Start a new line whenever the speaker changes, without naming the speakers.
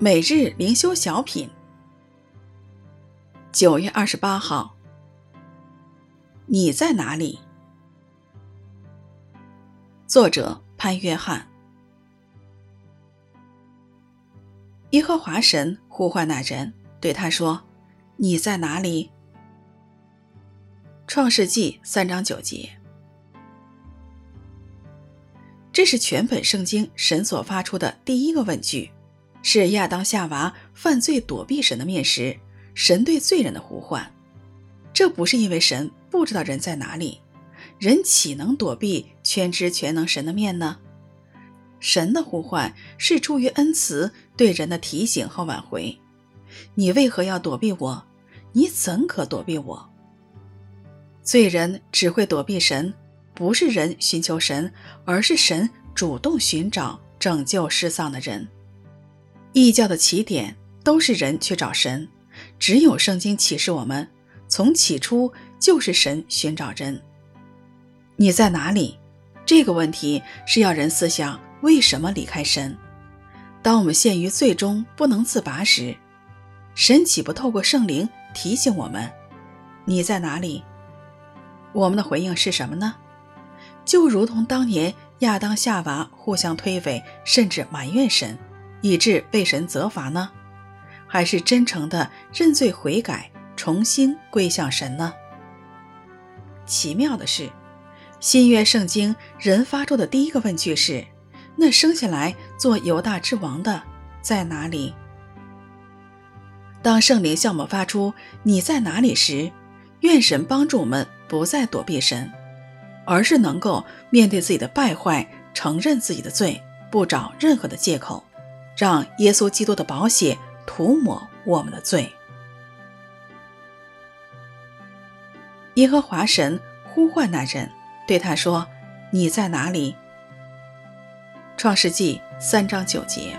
每日灵修小品，九月二十八号。你在哪里？作者潘约翰。耶和华神呼唤那人，对他说：“你在哪里？”创世纪三章九节。这是全本圣经神所发出的第一个问句，是亚当夏娃犯罪躲避神的面时，神对罪人的呼唤。这不是因为神不知道人在哪里，人岂能躲避全知全能神的面呢？神的呼唤是出于恩慈对人的提醒和挽回。你为何要躲避我？你怎可躲避我？罪人只会躲避神，不是人寻求神，而是神主动寻找拯救失丧的人。异教的起点都是人去找神，只有圣经启示我们。从起初就是神寻找人。你在哪里？这个问题是要人思想为什么离开神。当我们陷于最终不能自拔时，神岂不透过圣灵提醒我们：你在哪里？我们的回应是什么呢？就如同当年亚当夏娃互相推诿，甚至埋怨神，以致被神责罚呢？还是真诚的认罪悔改？重新归向神呢？奇妙的是，新约圣经人发出的第一个问句是：“那生下来做犹大之王的在哪里？”当圣灵向我们发出“你在哪里”时，愿神帮助我们不再躲避神，而是能够面对自己的败坏，承认自己的罪，不找任何的借口，让耶稣基督的宝血涂抹我们的罪。耶和华神呼唤那人，对他说：“你在哪里？”创世纪三章九节。